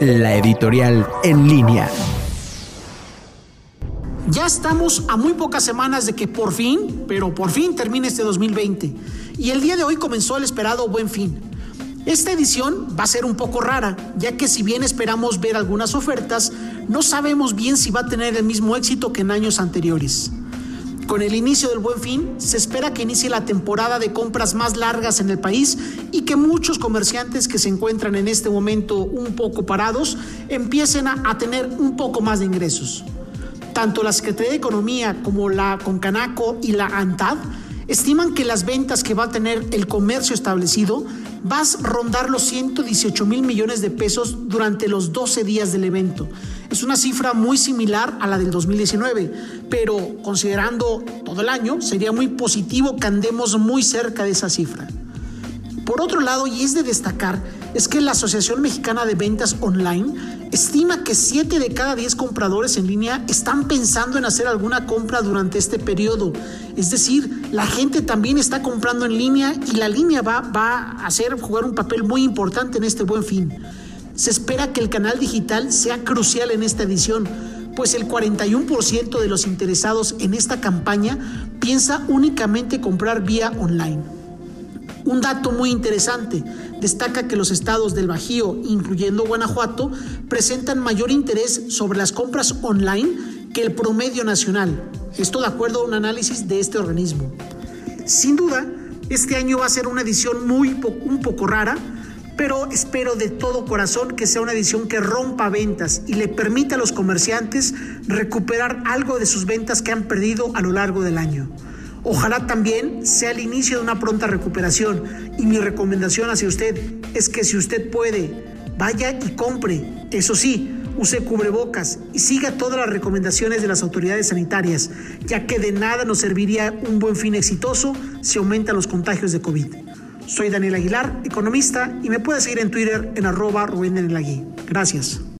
la editorial en línea. Ya estamos a muy pocas semanas de que por fin, pero por fin termine este 2020. Y el día de hoy comenzó el esperado buen fin. Esta edición va a ser un poco rara, ya que si bien esperamos ver algunas ofertas, no sabemos bien si va a tener el mismo éxito que en años anteriores. Con el inicio del buen fin, se espera que inicie la temporada de compras más largas en el país y que muchos comerciantes que se encuentran en este momento un poco parados empiecen a, tener un poco más de ingresos. Tanto la Secretaría de Economía como la Concanaco y la ANTAD estiman que las ventas que va a tener el comercio establecido va a rondar los 118 mil millones de pesos durante los 12 días del evento. Es una cifra muy similar a la del 2019, pero considerando todo el año, sería muy positivo que andemos muy cerca de esa cifra. Por otro lado, y es de destacar, es que la Asociación Mexicana de Ventas Online estima que 7 de cada 10 compradores en línea están pensando en hacer alguna compra durante este periodo. Es decir, la gente también está comprando en línea y la línea va, va a hacer jugar un papel muy importante en este buen fin. Se espera que el canal digital sea crucial en esta edición, pues el 41% de los interesados en esta campaña piensa únicamente comprar vía online. Un dato muy interesante destaca que los estados del Bajío, incluyendo Guanajuato, presentan mayor interés sobre las compras online que el promedio nacional. Esto de acuerdo a un análisis de este organismo. Sin duda, este año va a ser una edición muy un poco rara, pero espero de todo corazón que sea una edición que rompa ventas y le permita a los comerciantes recuperar algo de sus ventas que han perdido a lo largo del año. Ojalá también sea el inicio de una pronta recuperación y mi recomendación hacia usted es que si usted puede, vaya y compre. Eso sí, use cubrebocas y siga todas las recomendaciones de las autoridades sanitarias, ya que de nada nos serviría un buen fin exitoso si aumentan los contagios de COVID. Soy Daniel Aguilar, economista, y me puede seguir en Twitter en arroba Rubén Gracias.